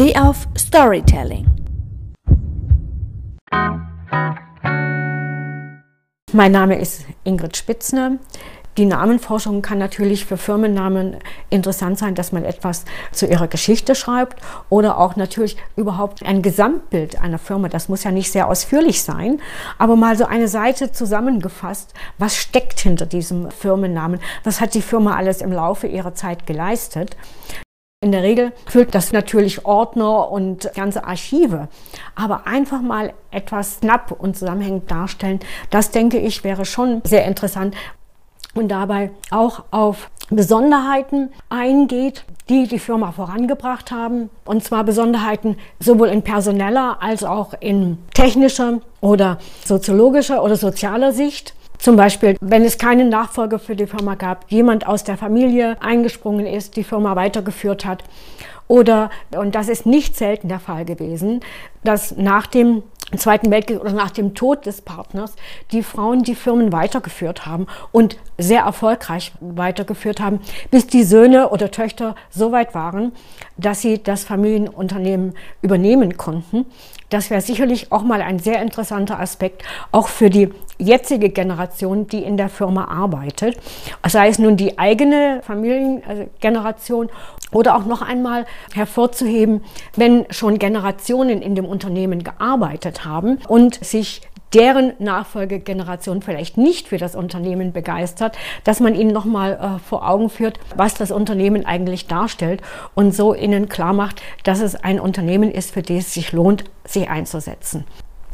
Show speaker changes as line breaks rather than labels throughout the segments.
Steh auf Storytelling.
Mein Name ist Ingrid Spitzner. Die Namenforschung kann natürlich für Firmennamen interessant sein, dass man etwas zu ihrer Geschichte schreibt oder auch natürlich überhaupt ein Gesamtbild einer Firma. Das muss ja nicht sehr ausführlich sein, aber mal so eine Seite zusammengefasst, was steckt hinter diesem Firmennamen, was hat die Firma alles im Laufe ihrer Zeit geleistet. In der Regel füllt das natürlich Ordner und ganze Archive. Aber einfach mal etwas knapp und zusammenhängend darstellen, das denke ich wäre schon sehr interessant und dabei auch auf Besonderheiten eingeht, die die Firma vorangebracht haben. Und zwar Besonderheiten sowohl in personeller als auch in technischer oder soziologischer oder sozialer Sicht. Zum Beispiel, wenn es keinen Nachfolger für die Firma gab, jemand aus der Familie eingesprungen ist, die Firma weitergeführt hat. Oder, und das ist nicht selten der Fall gewesen, dass nach dem Zweiten Weltkrieg oder nach dem Tod des Partners die Frauen die Firmen weitergeführt haben und sehr erfolgreich weitergeführt haben, bis die Söhne oder Töchter so weit waren, dass sie das Familienunternehmen übernehmen konnten. Das wäre sicherlich auch mal ein sehr interessanter Aspekt, auch für die jetzige Generation, die in der Firma arbeitet. Sei es nun die eigene Familiengeneration oder auch noch einmal hervorzuheben, wenn schon Generationen in dem Unternehmen gearbeitet haben und sich deren Nachfolgegeneration vielleicht nicht für das Unternehmen begeistert, dass man ihnen nochmal äh, vor Augen führt, was das Unternehmen eigentlich darstellt und so ihnen klar macht, dass es ein Unternehmen ist, für das es sich lohnt, sich einzusetzen.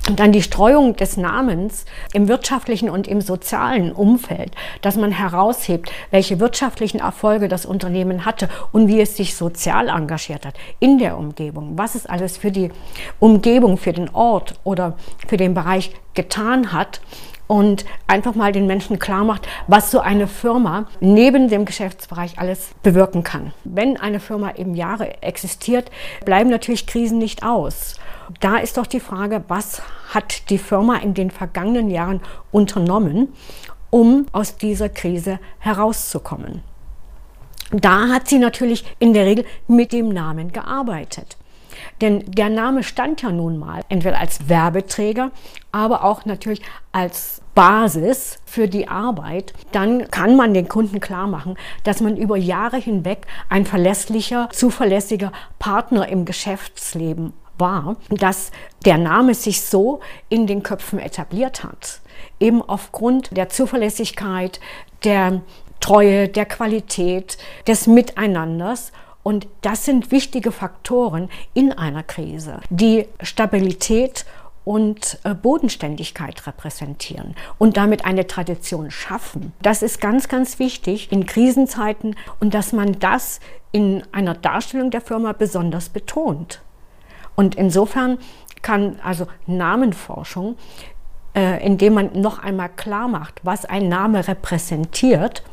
Und dann die Streuung des Namens im wirtschaftlichen und im sozialen Umfeld, dass man heraushebt, welche wirtschaftlichen Erfolge das Unternehmen hatte und wie es sich sozial engagiert hat in der Umgebung, was es alles für die Umgebung, für den Ort oder für den Bereich getan hat und einfach mal den Menschen klar macht, was so eine Firma neben dem Geschäftsbereich alles bewirken kann. Wenn eine Firma eben Jahre existiert, bleiben natürlich Krisen nicht aus. Da ist doch die Frage, was hat die Firma in den vergangenen Jahren unternommen, um aus dieser Krise herauszukommen? Da hat sie natürlich in der Regel mit dem Namen gearbeitet. Denn der Name stand ja nun mal entweder als Werbeträger, aber auch natürlich als Basis für die Arbeit, dann kann man den Kunden klar machen, dass man über Jahre hinweg ein verlässlicher, zuverlässiger Partner im Geschäftsleben war, dass der Name sich so in den Köpfen etabliert hat. Eben aufgrund der Zuverlässigkeit, der Treue, der Qualität, des Miteinanders und das sind wichtige Faktoren in einer Krise, die Stabilität und äh, Bodenständigkeit repräsentieren und damit eine Tradition schaffen. Das ist ganz, ganz wichtig in Krisenzeiten und dass man das in einer Darstellung der Firma besonders betont. Und insofern kann also Namenforschung, äh, indem man noch einmal klar macht, was ein Name repräsentiert,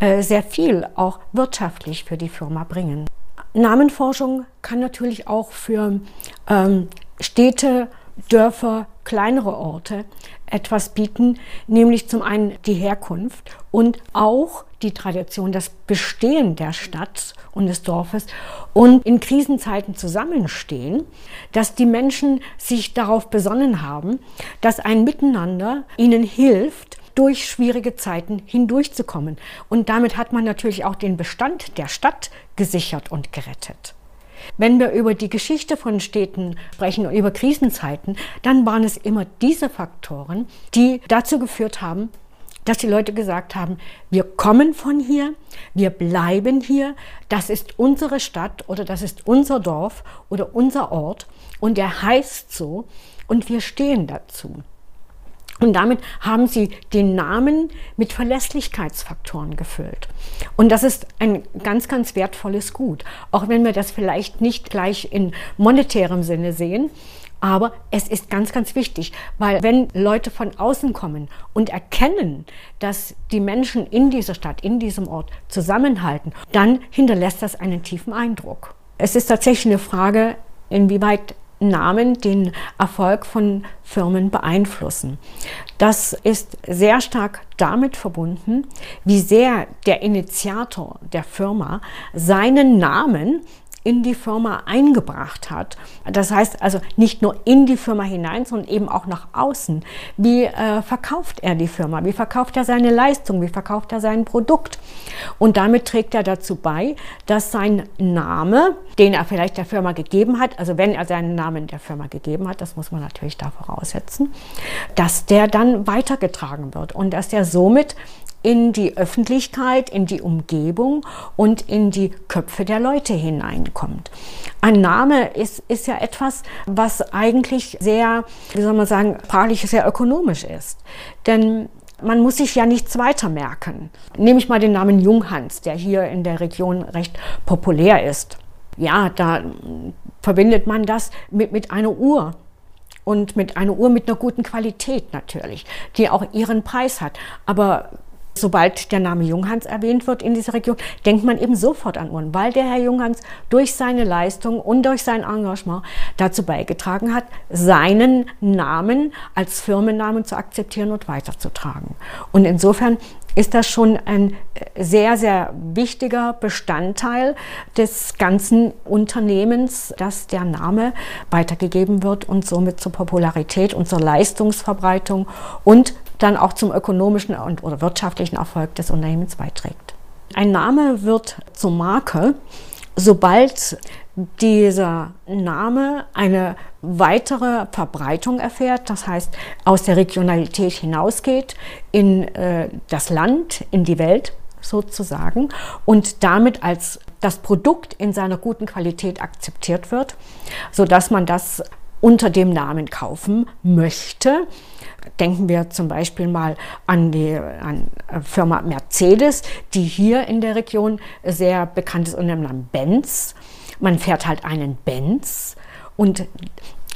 äh, sehr viel auch wirtschaftlich für die Firma bringen. Namenforschung kann natürlich auch für ähm, Städte, Dörfer, kleinere Orte etwas bieten, nämlich zum einen die Herkunft und auch die Tradition, das Bestehen der Stadt und des Dorfes und in Krisenzeiten zusammenstehen, dass die Menschen sich darauf besonnen haben, dass ein Miteinander ihnen hilft, durch schwierige Zeiten hindurchzukommen. Und damit hat man natürlich auch den Bestand der Stadt gesichert und gerettet. Wenn wir über die Geschichte von Städten sprechen und über Krisenzeiten, dann waren es immer diese Faktoren, die dazu geführt haben, dass die Leute gesagt haben, wir kommen von hier, wir bleiben hier, das ist unsere Stadt oder das ist unser Dorf oder unser Ort und der heißt so und wir stehen dazu. Und damit haben sie den Namen mit Verlässlichkeitsfaktoren gefüllt. Und das ist ein ganz, ganz wertvolles Gut. Auch wenn wir das vielleicht nicht gleich in monetärem Sinne sehen. Aber es ist ganz, ganz wichtig, weil wenn Leute von außen kommen und erkennen, dass die Menschen in dieser Stadt, in diesem Ort zusammenhalten, dann hinterlässt das einen tiefen Eindruck. Es ist tatsächlich eine Frage, inwieweit Namen den Erfolg von Firmen beeinflussen. Das ist sehr stark damit verbunden, wie sehr der Initiator der Firma seinen Namen in die Firma eingebracht hat. Das heißt also nicht nur in die Firma hinein, sondern eben auch nach außen. Wie äh, verkauft er die Firma? Wie verkauft er seine Leistung? Wie verkauft er sein Produkt? Und damit trägt er dazu bei, dass sein Name, den er vielleicht der Firma gegeben hat, also wenn er seinen Namen der Firma gegeben hat, das muss man natürlich da voraussetzen, dass der dann weitergetragen wird und dass der somit in die Öffentlichkeit, in die Umgebung und in die Köpfe der Leute hineinkommt. Ein Name ist, ist ja etwas, was eigentlich sehr, wie soll man sagen, sprachlich sehr ökonomisch ist. Denn man muss sich ja nichts weiter merken. Nehme ich mal den Namen Junghans, der hier in der Region recht populär ist. Ja, da verbindet man das mit, mit einer Uhr und mit einer Uhr mit einer guten Qualität natürlich, die auch ihren Preis hat. Aber sobald der Name Junghans erwähnt wird in dieser Region, denkt man eben sofort an Uhren, weil der Herr Junghans durch seine Leistung und durch sein Engagement dazu beigetragen hat, seinen Namen als Firmennamen zu akzeptieren und weiterzutragen. Und insofern ist das schon ein sehr, sehr wichtiger Bestandteil des ganzen Unternehmens, dass der Name weitergegeben wird und somit zur Popularität und zur Leistungsverbreitung und dann auch zum ökonomischen und, oder wirtschaftlichen Erfolg des Unternehmens beiträgt. Ein Name wird zur Marke, sobald dieser Name eine weitere Verbreitung erfährt, das heißt aus der Regionalität hinausgeht in äh, das Land, in die Welt sozusagen und damit als das Produkt in seiner guten Qualität akzeptiert wird, sodass man das unter dem Namen kaufen möchte. Denken wir zum Beispiel mal an die an Firma Mercedes, die hier in der Region sehr bekannt ist unter dem Namen Benz. Man fährt halt einen Benz und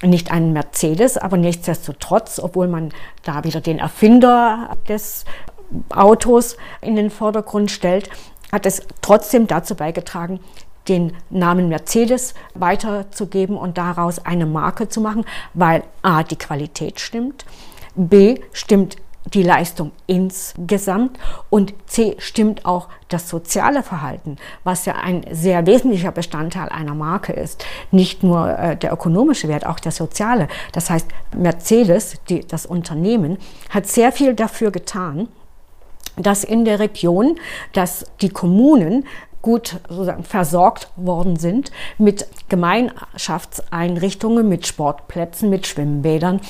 nicht einen Mercedes, aber nichtsdestotrotz, obwohl man da wieder den Erfinder des Autos in den Vordergrund stellt, hat es trotzdem dazu beigetragen, den Namen Mercedes weiterzugeben und daraus eine Marke zu machen, weil a, die Qualität stimmt, b, stimmt die Leistung insgesamt und C stimmt auch das soziale Verhalten, was ja ein sehr wesentlicher Bestandteil einer Marke ist. Nicht nur äh, der ökonomische Wert, auch der soziale. Das heißt, Mercedes, die, das Unternehmen, hat sehr viel dafür getan, dass in der Region, dass die Kommunen gut versorgt worden sind mit Gemeinschaftseinrichtungen, mit Sportplätzen, mit Schwimmbädern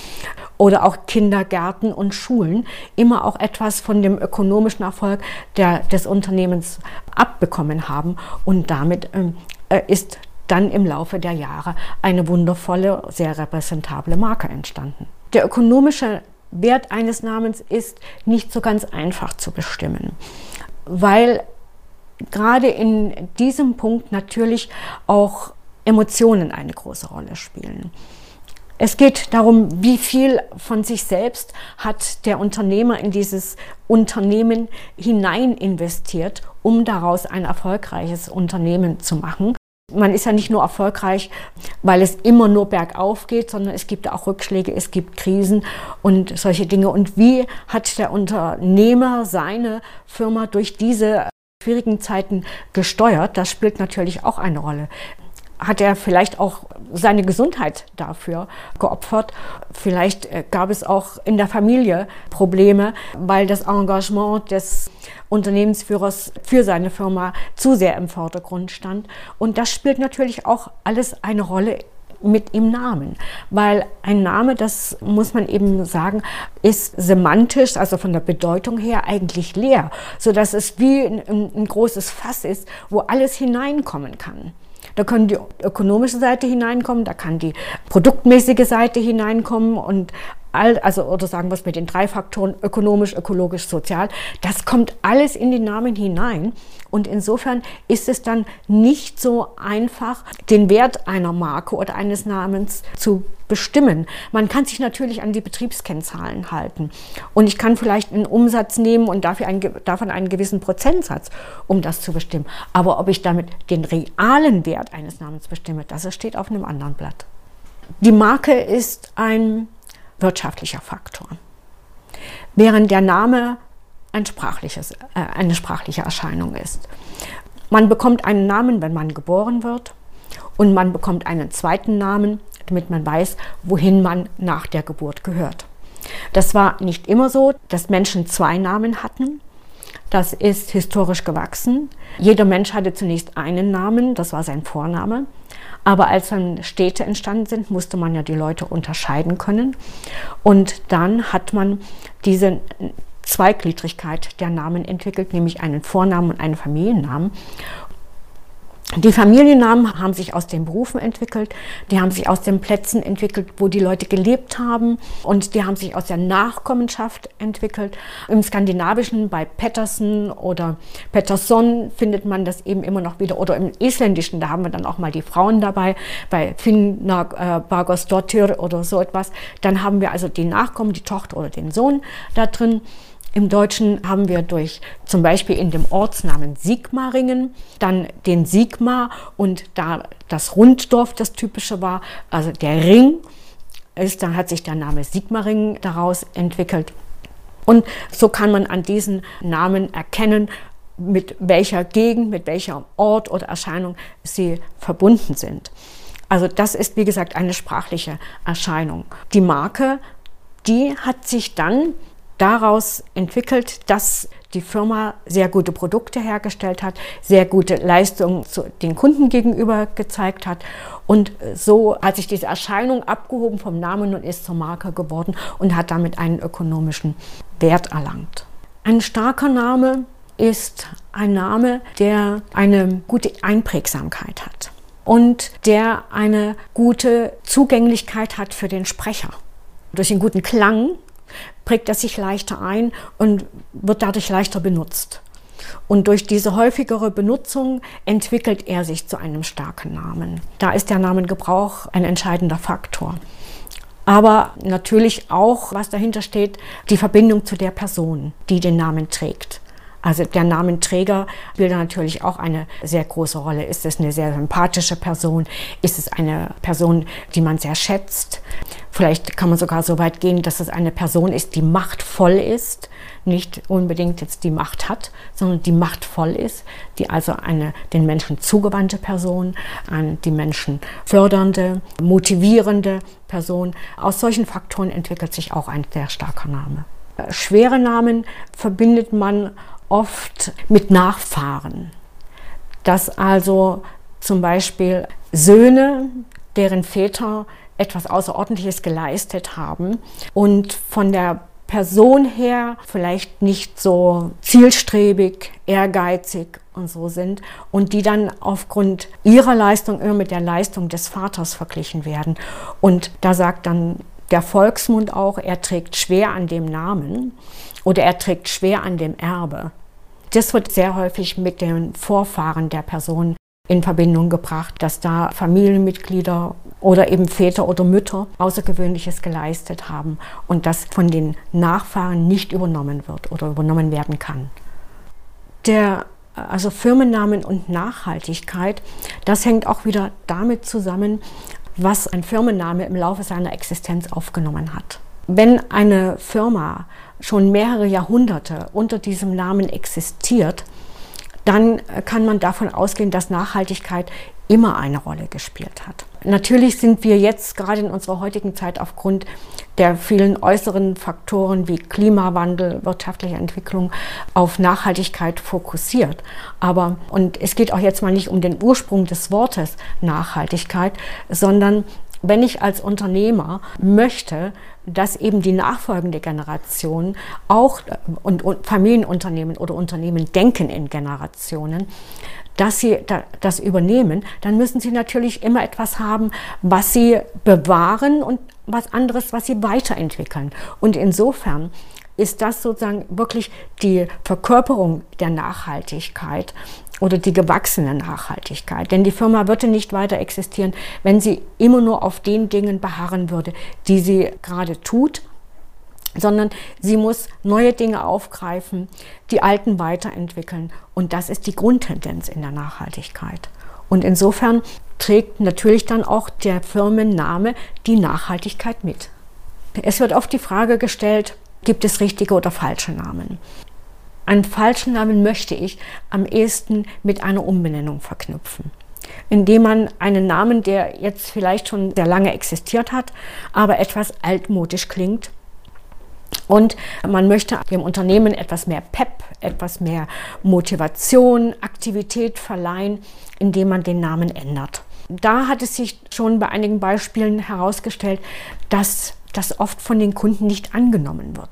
oder auch Kindergärten und Schulen immer auch etwas von dem ökonomischen Erfolg der, des Unternehmens abbekommen haben. Und damit ähm, äh, ist dann im Laufe der Jahre eine wundervolle, sehr repräsentable Marke entstanden. Der ökonomische Wert eines Namens ist nicht so ganz einfach zu bestimmen, weil gerade in diesem Punkt natürlich auch Emotionen eine große Rolle spielen. Es geht darum, wie viel von sich selbst hat der Unternehmer in dieses Unternehmen hinein investiert, um daraus ein erfolgreiches Unternehmen zu machen. Man ist ja nicht nur erfolgreich, weil es immer nur bergauf geht, sondern es gibt auch Rückschläge, es gibt Krisen und solche Dinge. Und wie hat der Unternehmer seine Firma durch diese schwierigen Zeiten gesteuert. Das spielt natürlich auch eine Rolle. Hat er vielleicht auch seine Gesundheit dafür geopfert? Vielleicht äh, gab es auch in der Familie Probleme, weil das Engagement des Unternehmensführers für seine Firma zu sehr im Vordergrund stand. Und das spielt natürlich auch alles eine Rolle mit im Namen. Weil ein Name, das muss man eben sagen, ist semantisch, also von der Bedeutung her eigentlich leer, sodass es wie ein, ein großes Fass ist, wo alles hineinkommen kann. Da kann die ökonomische Seite hineinkommen, da kann die produktmäßige Seite hineinkommen und all, also oder sagen wir es mit den drei Faktoren ökonomisch, ökologisch, sozial, das kommt alles in den Namen hinein und insofern ist es dann nicht so einfach, den Wert einer Marke oder eines Namens zu bestimmen. Man kann sich natürlich an die Betriebskennzahlen halten und ich kann vielleicht einen Umsatz nehmen und dafür einen, davon einen gewissen Prozentsatz, um das zu bestimmen. Aber ob ich damit den realen Wert eines Namens bestimme, das steht auf einem anderen Blatt. Die Marke ist ein wirtschaftlicher Faktor. Während der Name ein sprachliches, äh, eine sprachliche Erscheinung ist. Man bekommt einen Namen, wenn man geboren wird und man bekommt einen zweiten Namen, damit man weiß, wohin man nach der Geburt gehört. Das war nicht immer so, dass Menschen zwei Namen hatten. Das ist historisch gewachsen. Jeder Mensch hatte zunächst einen Namen, das war sein Vorname. Aber als dann Städte entstanden sind, musste man ja die Leute unterscheiden können. Und dann hat man diese Zweigliedrigkeit der Namen entwickelt, nämlich einen Vornamen und einen Familiennamen. Die Familiennamen haben sich aus den Berufen entwickelt, die haben sich aus den Plätzen entwickelt, wo die Leute gelebt haben und die haben sich aus der Nachkommenschaft entwickelt. Im Skandinavischen bei Pettersen oder Pettersson findet man das eben immer noch wieder oder im Isländischen, da haben wir dann auch mal die Frauen dabei, bei Finna äh, Bagosdottir oder so etwas. Dann haben wir also die Nachkommen, die Tochter oder den Sohn da drin. Im Deutschen haben wir durch zum Beispiel in dem Ortsnamen Sigmaringen dann den Sigmar und da das Runddorf das typische war, also der Ring, ist, dann hat sich der Name Sigmaringen daraus entwickelt. Und so kann man an diesen Namen erkennen, mit welcher Gegend, mit welchem Ort oder Erscheinung sie verbunden sind. Also das ist, wie gesagt, eine sprachliche Erscheinung. Die Marke, die hat sich dann daraus entwickelt, dass die Firma sehr gute Produkte hergestellt hat, sehr gute Leistungen zu den Kunden gegenüber gezeigt hat. Und so hat sich diese Erscheinung abgehoben vom Namen und ist zur Marke geworden und hat damit einen ökonomischen Wert erlangt. Ein starker Name ist ein Name, der eine gute Einprägsamkeit hat und der eine gute Zugänglichkeit hat für den Sprecher. Durch den guten Klang prägt er sich leichter ein und wird dadurch leichter benutzt. Und durch diese häufigere Benutzung entwickelt er sich zu einem starken Namen. Da ist der Namengebrauch ein entscheidender Faktor. Aber natürlich auch, was dahinter steht, die Verbindung zu der Person, die den Namen trägt. Also der Namenträger spielt natürlich auch eine sehr große Rolle. Ist es eine sehr sympathische Person? Ist es eine Person, die man sehr schätzt? Vielleicht kann man sogar so weit gehen, dass es eine Person ist, die machtvoll ist, nicht unbedingt jetzt die Macht hat, sondern die machtvoll ist, die also eine den Menschen zugewandte Person, eine die Menschen fördernde, motivierende Person. Aus solchen Faktoren entwickelt sich auch ein sehr starker Name. Schwere Namen verbindet man oft mit Nachfahren. Dass also zum Beispiel Söhne, deren Väter etwas Außerordentliches geleistet haben und von der Person her vielleicht nicht so zielstrebig, ehrgeizig und so sind und die dann aufgrund ihrer Leistung immer mit der Leistung des Vaters verglichen werden. Und da sagt dann der Volksmund auch, er trägt schwer an dem Namen oder er trägt schwer an dem Erbe. Das wird sehr häufig mit den Vorfahren der Person in Verbindung gebracht, dass da Familienmitglieder oder eben Väter oder Mütter Außergewöhnliches geleistet haben und das von den Nachfahren nicht übernommen wird oder übernommen werden kann. Der also Firmennamen und Nachhaltigkeit, das hängt auch wieder damit zusammen, was ein Firmenname im Laufe seiner Existenz aufgenommen hat. Wenn eine Firma schon mehrere Jahrhunderte unter diesem Namen existiert, dann kann man davon ausgehen, dass Nachhaltigkeit immer eine Rolle gespielt hat. Natürlich sind wir jetzt gerade in unserer heutigen Zeit aufgrund der vielen äußeren Faktoren wie Klimawandel, wirtschaftliche Entwicklung auf Nachhaltigkeit fokussiert. Aber, und es geht auch jetzt mal nicht um den Ursprung des Wortes Nachhaltigkeit, sondern wenn ich als Unternehmer möchte, dass eben die nachfolgende Generation auch und, und Familienunternehmen oder Unternehmen denken in Generationen, dass sie das übernehmen, dann müssen sie natürlich immer etwas haben, was sie bewahren und was anderes, was sie weiterentwickeln. Und insofern ist das sozusagen wirklich die Verkörperung der Nachhaltigkeit oder die gewachsene Nachhaltigkeit. Denn die Firma würde nicht weiter existieren, wenn sie immer nur auf den Dingen beharren würde, die sie gerade tut, sondern sie muss neue Dinge aufgreifen, die alten weiterentwickeln. Und das ist die Grundtendenz in der Nachhaltigkeit. Und insofern trägt natürlich dann auch der Firmenname die Nachhaltigkeit mit. Es wird oft die Frage gestellt, gibt es richtige oder falsche Namen? Einen falschen Namen möchte ich am ehesten mit einer Umbenennung verknüpfen. indem man einen Namen, der jetzt vielleicht schon sehr lange existiert hat, aber etwas altmodisch klingt, und man möchte dem Unternehmen etwas mehr Pep, etwas mehr Motivation, Aktivität verleihen, indem man den Namen ändert. Da hat es sich schon bei einigen Beispielen herausgestellt, dass das oft von den Kunden nicht angenommen wird.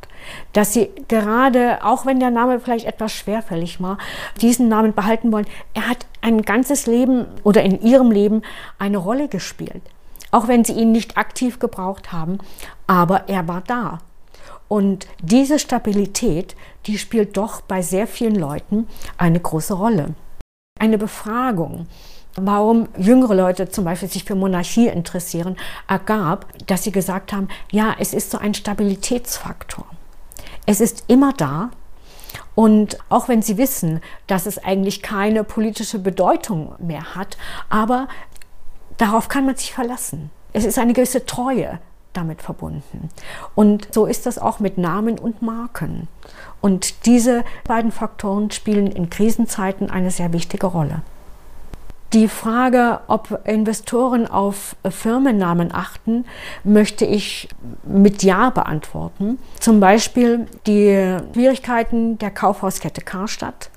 Dass sie gerade, auch wenn der Name vielleicht etwas schwerfällig war, diesen Namen behalten wollen. Er hat ein ganzes Leben oder in ihrem Leben eine Rolle gespielt. Auch wenn sie ihn nicht aktiv gebraucht haben, aber er war da. Und diese Stabilität, die spielt doch bei sehr vielen Leuten eine große Rolle. Eine Befragung, warum jüngere Leute zum Beispiel sich für Monarchie interessieren, ergab, dass sie gesagt haben, ja, es ist so ein Stabilitätsfaktor. Es ist immer da. Und auch wenn sie wissen, dass es eigentlich keine politische Bedeutung mehr hat, aber darauf kann man sich verlassen. Es ist eine gewisse Treue damit verbunden. Und so ist das auch mit Namen und Marken. Und diese beiden Faktoren spielen in Krisenzeiten eine sehr wichtige Rolle. Die Frage, ob Investoren auf Firmennamen achten, möchte ich mit Ja beantworten. Zum Beispiel die Schwierigkeiten der Kaufhauskette Karstadt,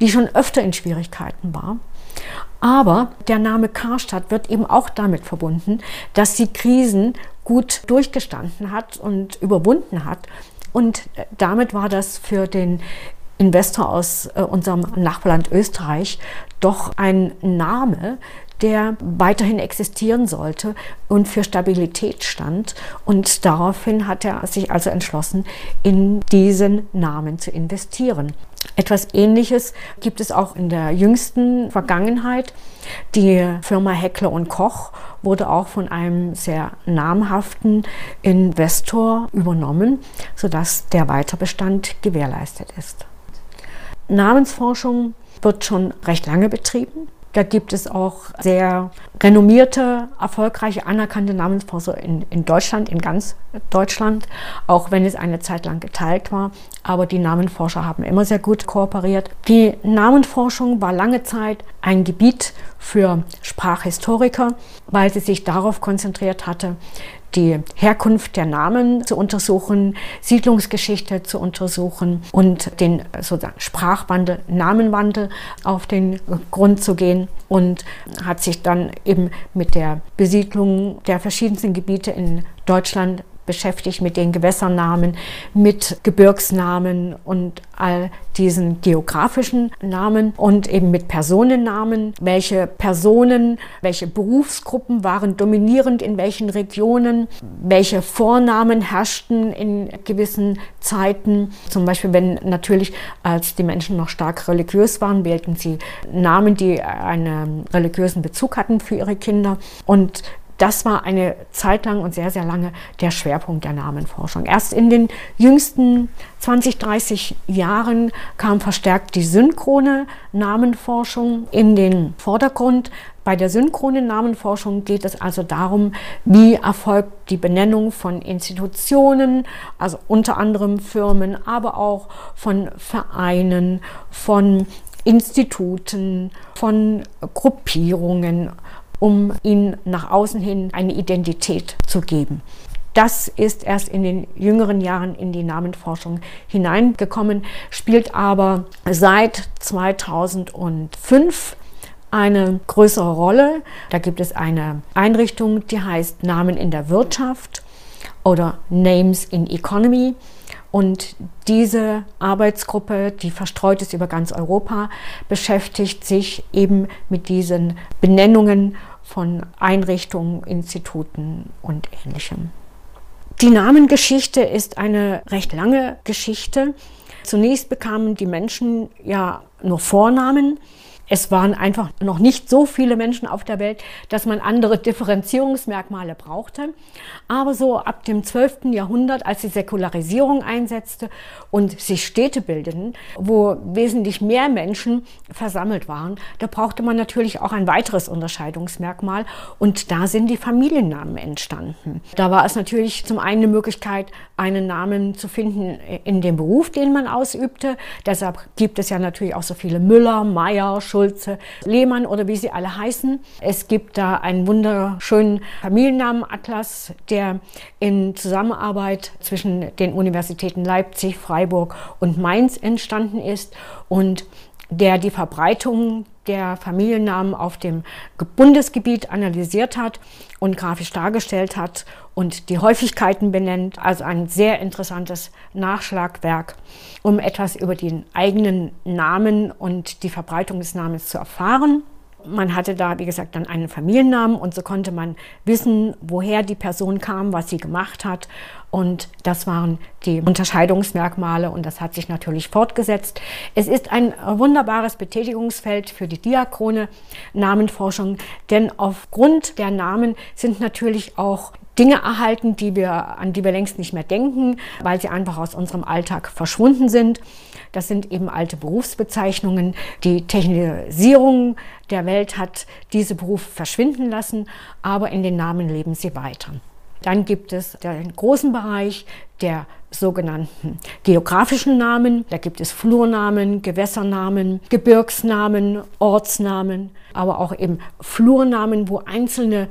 die schon öfter in Schwierigkeiten war. Aber der Name Karstadt wird eben auch damit verbunden, dass sie Krisen gut durchgestanden hat und überwunden hat. Und damit war das für den Investor aus äh, unserem Nachbarland Österreich doch ein Name, der weiterhin existieren sollte und für Stabilität stand. Und daraufhin hat er sich also entschlossen, in diesen Namen zu investieren. Etwas Ähnliches gibt es auch in der jüngsten Vergangenheit. Die Firma Heckler und Koch wurde auch von einem sehr namhaften Investor übernommen, sodass der Weiterbestand gewährleistet ist. Namensforschung wird schon recht lange betrieben. Da gibt es auch sehr renommierte, erfolgreiche, anerkannte Namensforscher in, in, Deutschland, in ganz Deutschland, auch wenn es eine Zeit lang geteilt war. Aber die Namenforscher haben immer sehr gut kooperiert. Die Namenforschung war lange Zeit ein Gebiet für Sprachhistoriker, weil sie sich darauf konzentriert hatte, die Herkunft der Namen zu untersuchen, Siedlungsgeschichte zu untersuchen und den sozusagen Sprachwandel, Namenwandel auf den Grund zu gehen und hat sich dann eben mit der Besiedlung der verschiedensten Gebiete in Deutschland beschäftigt mit den Gewässernamen, mit Gebirgsnamen und all diesen geografischen Namen und eben mit Personennamen. Welche Personen, welche Berufsgruppen waren dominierend in welchen Regionen, welche Vornamen herrschten in gewissen Zeiten. Zum Beispiel, wenn natürlich, als die Menschen noch stark religiös waren, wählten sie Namen, die einen religiösen Bezug hatten für ihre Kinder. Und das war eine Zeit lang und sehr, sehr lange der Schwerpunkt der Namenforschung. Erst in den jüngsten 20, 30 Jahren kam verstärkt die synchrone Namenforschung in den Vordergrund. Bei der synchronen Namenforschung geht es also darum, wie erfolgt die Benennung von Institutionen, also unter anderem Firmen, aber auch von Vereinen, von Instituten, von Gruppierungen um ihnen nach außen hin eine Identität zu geben. Das ist erst in den jüngeren Jahren in die Namenforschung hineingekommen, spielt aber seit 2005 eine größere Rolle. Da gibt es eine Einrichtung, die heißt Namen in der Wirtschaft oder Names in Economy. Und diese Arbeitsgruppe, die verstreut ist über ganz Europa, beschäftigt sich eben mit diesen Benennungen von Einrichtungen, Instituten und ähnlichem. Die Namengeschichte ist eine recht lange Geschichte. Zunächst bekamen die Menschen ja nur Vornamen es waren einfach noch nicht so viele Menschen auf der Welt, dass man andere Differenzierungsmerkmale brauchte. Aber so ab dem 12. Jahrhundert, als die Säkularisierung einsetzte und sich Städte bildeten, wo wesentlich mehr Menschen versammelt waren, da brauchte man natürlich auch ein weiteres Unterscheidungsmerkmal. Und da sind die Familiennamen entstanden. Da war es natürlich zum einen eine Möglichkeit, einen Namen zu finden in dem Beruf, den man ausübte. Deshalb gibt es ja natürlich auch so viele Müller, Meier, Schulz, Schulze, Lehmann oder wie sie alle heißen. Es gibt da einen wunderschönen Familiennamenatlas, der in Zusammenarbeit zwischen den Universitäten Leipzig, Freiburg und Mainz entstanden ist und der die Verbreitung der Familiennamen auf dem Bundesgebiet analysiert hat und grafisch dargestellt hat und die Häufigkeiten benennt. Also ein sehr interessantes Nachschlagwerk, um etwas über den eigenen Namen und die Verbreitung des Namens zu erfahren. Man hatte da, wie gesagt, dann einen Familiennamen und so konnte man wissen, woher die Person kam, was sie gemacht hat. Und das waren die Unterscheidungsmerkmale und das hat sich natürlich fortgesetzt. Es ist ein wunderbares Betätigungsfeld für die diachrone Namenforschung, denn aufgrund der Namen sind natürlich auch Dinge erhalten, die wir, an die wir längst nicht mehr denken, weil sie einfach aus unserem Alltag verschwunden sind. Das sind eben alte Berufsbezeichnungen. Die Technisierung der Welt hat diese Berufe verschwinden lassen, aber in den Namen leben sie weiter. Dann gibt es den großen Bereich der sogenannten geografischen Namen. Da gibt es Flurnamen, Gewässernamen, Gebirgsnamen, Ortsnamen, aber auch eben Flurnamen, wo einzelne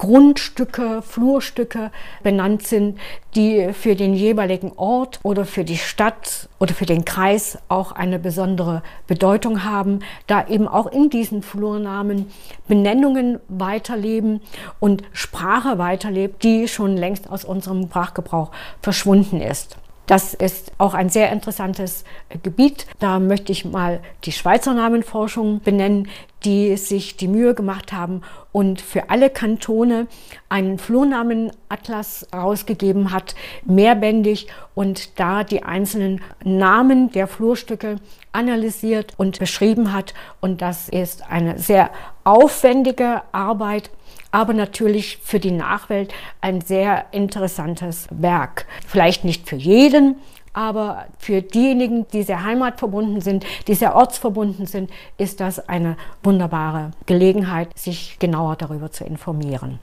Grundstücke, Flurstücke benannt sind, die für den jeweiligen Ort oder für die Stadt oder für den Kreis auch eine besondere Bedeutung haben, da eben auch in diesen Flurnamen Benennungen weiterleben und Sprache weiterlebt, die schon längst aus unserem Sprachgebrauch verschwunden ist. Das ist auch ein sehr interessantes Gebiet. Da möchte ich mal die Schweizer Namenforschung benennen, die sich die Mühe gemacht haben und für alle Kantone einen Flurnamenatlas herausgegeben hat, mehrbändig und da die einzelnen Namen der Flurstücke analysiert und beschrieben hat. Und das ist eine sehr aufwendige Arbeit, aber natürlich für die Nachwelt ein sehr interessantes Werk. Vielleicht nicht für jeden, aber für diejenigen, die sehr heimatverbunden sind, die sehr ortsverbunden sind, ist das eine wunderbare Gelegenheit, sich genauer darüber zu informieren.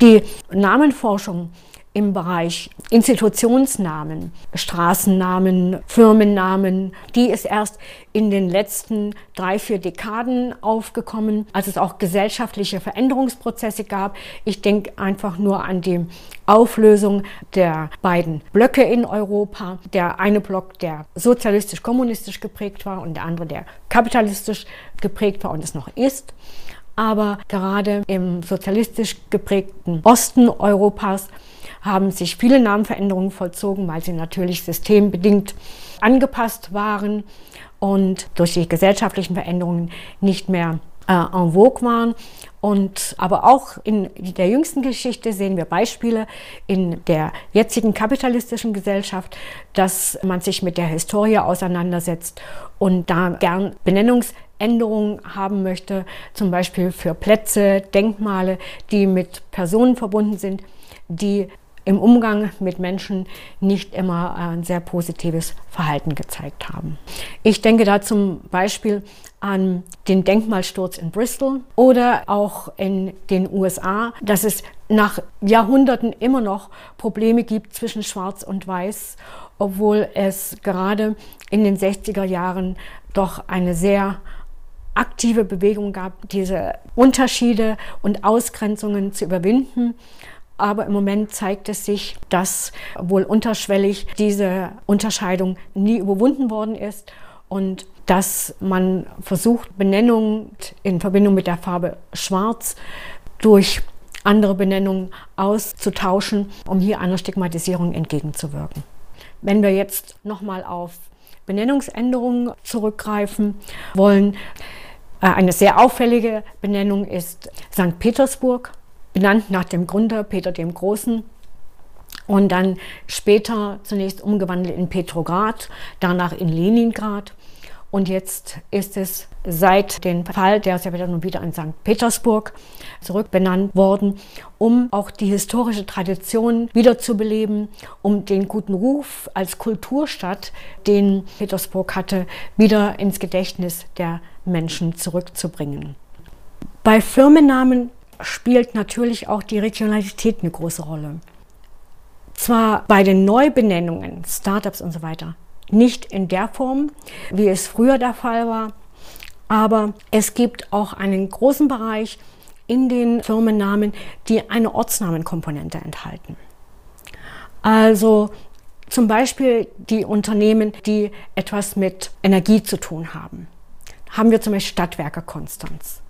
Die Namenforschung im Bereich Institutionsnamen, Straßennamen, Firmennamen. Die ist erst in den letzten drei, vier Dekaden aufgekommen, als es auch gesellschaftliche Veränderungsprozesse gab. Ich denke einfach nur an die Auflösung der beiden Blöcke in Europa. Der eine Block, der sozialistisch-kommunistisch geprägt war und der andere, der kapitalistisch geprägt war und es noch ist. Aber gerade im sozialistisch geprägten Osten Europas haben sich viele Namenveränderungen vollzogen, weil sie natürlich systembedingt angepasst waren und durch die gesellschaftlichen Veränderungen nicht mehr äh, en vogue waren. Und aber auch in der jüngsten Geschichte sehen wir Beispiele in der jetzigen kapitalistischen Gesellschaft, dass man sich mit der Historie auseinandersetzt und da gern Benennungsänderungen haben möchte, zum Beispiel für Plätze, Denkmale, die mit Personen verbunden sind, die im Umgang mit Menschen nicht immer ein sehr positives Verhalten gezeigt haben. Ich denke da zum Beispiel an den Denkmalsturz in Bristol oder auch in den USA, dass es nach Jahrhunderten immer noch Probleme gibt zwischen Schwarz und Weiß, obwohl es gerade in den 60er Jahren doch eine sehr aktive Bewegung gab, diese Unterschiede und Ausgrenzungen zu überwinden. Aber im Moment zeigt es sich, dass wohl unterschwellig diese Unterscheidung nie überwunden worden ist und dass man versucht, Benennungen in Verbindung mit der Farbe Schwarz durch andere Benennungen auszutauschen, um hier einer Stigmatisierung entgegenzuwirken. Wenn wir jetzt nochmal auf Benennungsänderungen zurückgreifen wollen, äh, eine sehr auffällige Benennung ist St. Petersburg benannt nach dem Gründer Peter dem Großen und dann später zunächst umgewandelt in Petrograd, danach in Leningrad. Und jetzt ist es seit dem Fall der Sowjetunion wieder in St. Petersburg zurückbenannt worden, um auch die historische Tradition wiederzubeleben, um den guten Ruf als Kulturstadt, den Petersburg hatte, wieder ins Gedächtnis der Menschen zurückzubringen. Bei Firmennamen spielt natürlich auch die Regionalität eine große Rolle. Zwar bei den Neubenennungen, Startups und so weiter, nicht in der Form, wie es früher der Fall war, Aber es gibt auch einen großen Bereich in den Firmennamen, die eine Ortsnamenkomponente enthalten. Also zum Beispiel die Unternehmen, die etwas mit Energie zu tun haben. Haben wir zum Beispiel Stadtwerke Konstanz.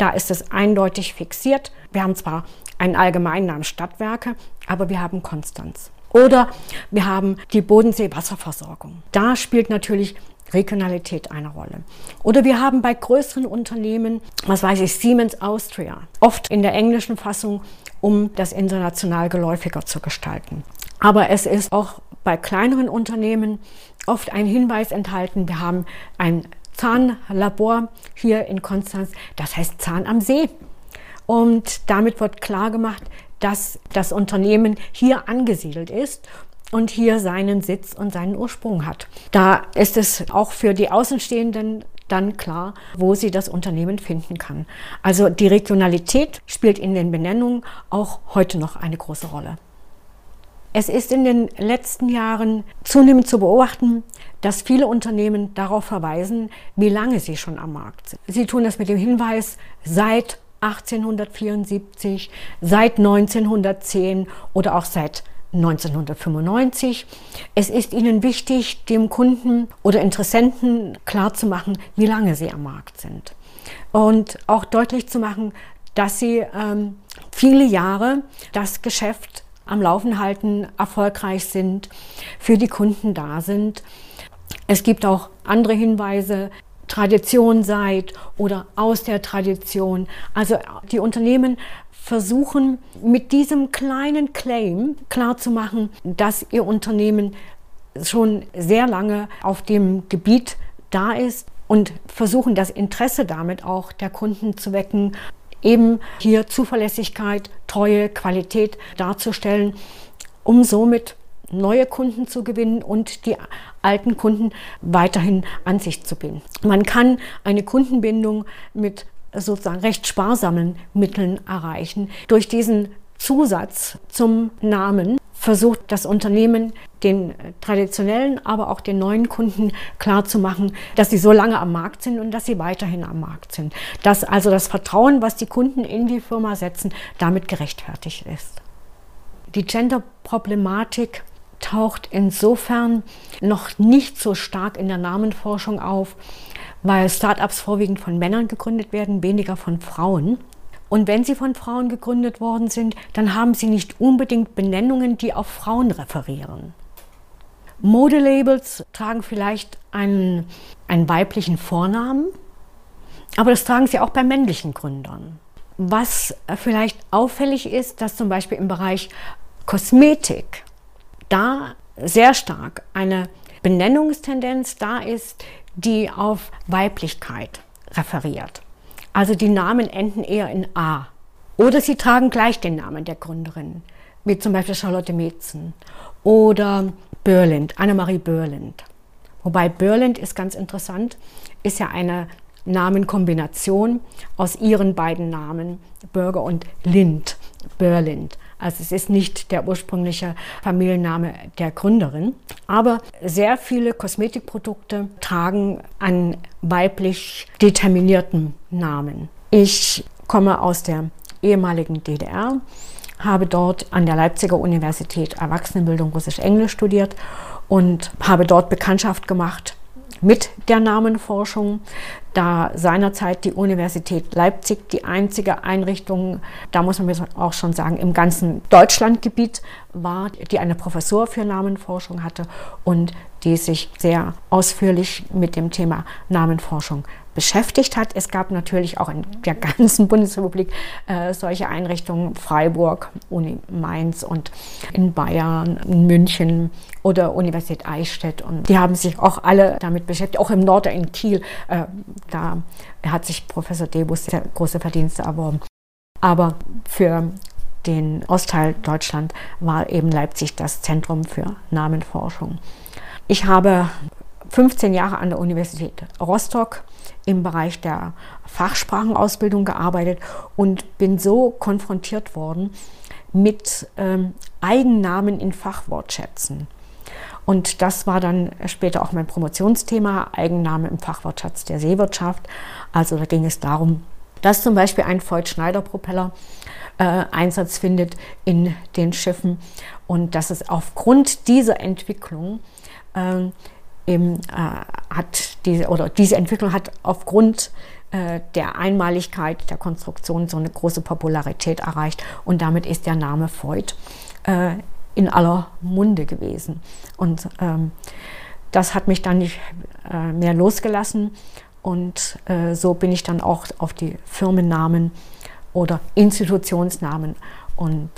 Da ist es eindeutig fixiert. Wir haben zwar einen allgemeinen Namen Stadtwerke, aber wir haben Konstanz. Oder wir haben die Bodensee-Wasserversorgung. Da spielt natürlich Regionalität eine Rolle. Oder wir haben bei größeren Unternehmen, was weiß ich, Siemens Austria, oft in der englischen Fassung, um das international geläufiger zu gestalten. Aber es ist auch bei kleineren Unternehmen oft ein Hinweis enthalten. Wir haben ein Zahnlabor hier in Konstanz, das heißt Zahn am See. Und damit wird klar gemacht, dass das Unternehmen hier angesiedelt ist und hier seinen Sitz und seinen Ursprung hat. Da ist es auch für die Außenstehenden dann klar, wo sie das Unternehmen finden kann. Also die Regionalität spielt in den Benennungen auch heute noch eine große Rolle. Es ist in den letzten Jahren zunehmend zu beobachten, dass viele Unternehmen darauf verweisen, wie lange sie schon am Markt sind. Sie tun das mit dem Hinweis seit 1874, seit 1910 oder auch seit 1995. Es ist Ihnen wichtig, dem Kunden oder Interessenten klarzumachen, wie lange Sie am Markt sind. Und auch deutlich zu machen, dass Sie ähm, viele Jahre das Geschäft am Laufen halten, erfolgreich sind, für die Kunden da sind. Es gibt auch andere Hinweise, Tradition seid oder aus der Tradition. Also die Unternehmen versuchen mit diesem kleinen Claim klarzumachen, dass ihr Unternehmen schon sehr lange auf dem Gebiet da ist und versuchen das Interesse damit auch der Kunden zu wecken, eben hier Zuverlässigkeit, Treue, Qualität darzustellen, um somit neue Kunden zu gewinnen und die alten Kunden weiterhin an sich zu binden. Man kann eine Kundenbindung mit sozusagen recht sparsamen Mitteln erreichen. Durch diesen Zusatz zum Namen versucht das Unternehmen den traditionellen, aber auch den neuen Kunden klarzumachen, dass sie so lange am Markt sind und dass sie weiterhin am Markt sind. Dass also das Vertrauen, was die Kunden in die Firma setzen, damit gerechtfertigt ist. Die Gender-Problematik taucht insofern noch nicht so stark in der Namenforschung auf, weil Startups vorwiegend von Männern gegründet werden, weniger von Frauen. Und wenn sie von Frauen gegründet worden sind, dann haben sie nicht unbedingt Benennungen, die auf Frauen referieren. Modelabels tragen vielleicht einen, einen weiblichen Vornamen, aber das tragen sie auch bei männlichen Gründern. Was vielleicht auffällig ist, dass zum Beispiel im Bereich Kosmetik da sehr stark eine Benennungstendenz da ist, die auf Weiblichkeit referiert. Also die Namen enden eher in A. Oder sie tragen gleich den Namen der Gründerin, wie zum Beispiel Charlotte Metzen oder Börlind, Annemarie Börlind. Wobei Börlind ist ganz interessant, ist ja eine Namenkombination aus ihren beiden Namen, Bürger und Lind, Börlind. Also es ist nicht der ursprüngliche Familienname der Gründerin. Aber sehr viele Kosmetikprodukte tragen einen weiblich determinierten Namen. Ich komme aus der ehemaligen DDR, habe dort an der Leipziger Universität Erwachsenenbildung Russisch-Englisch studiert und habe dort Bekanntschaft gemacht mit der Namenforschung, da seinerzeit die Universität Leipzig die einzige Einrichtung, da muss man auch schon sagen, im ganzen Deutschlandgebiet war, die eine Professur für Namenforschung hatte und die sich sehr ausführlich mit dem Thema Namenforschung beschäftigt hat. Es gab natürlich auch in der ganzen Bundesrepublik äh, solche Einrichtungen, Freiburg, Uni Mainz und in Bayern, in München oder Universität Eichstätt. Und die haben sich auch alle damit beschäftigt, auch im Norden in Kiel. Äh, da hat sich Professor Debus sehr große Verdienste erworben. Aber für den Ostteil Deutschland war eben Leipzig das Zentrum für Namenforschung. Ich habe 15 Jahre an der Universität Rostock im Bereich der Fachsprachenausbildung gearbeitet und bin so konfrontiert worden mit ähm, Eigennamen in Fachwortschätzen. Und das war dann später auch mein Promotionsthema, Eigenname im Fachwortschatz der Seewirtschaft. Also da ging es darum, dass zum Beispiel ein Voigt-Schneider-Propeller äh, Einsatz findet in den Schiffen und dass es aufgrund dieser Entwicklung äh, eben, äh, hat diese, oder diese Entwicklung hat aufgrund äh, der Einmaligkeit der Konstruktion so eine große Popularität erreicht und damit ist der Name Voigt äh, in aller Munde gewesen. Und ähm, das hat mich dann nicht äh, mehr losgelassen und äh, so bin ich dann auch auf die Firmennamen oder Institutionsnamen und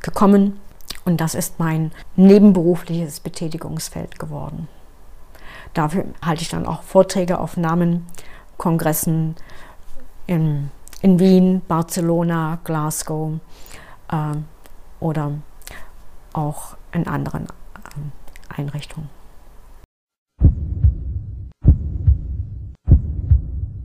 gekommen. Und das ist mein nebenberufliches Betätigungsfeld geworden. Dafür halte ich dann auch Vorträge auf Namen, Kongressen in, in Wien, Barcelona, Glasgow äh, oder auch in anderen äh, Einrichtungen.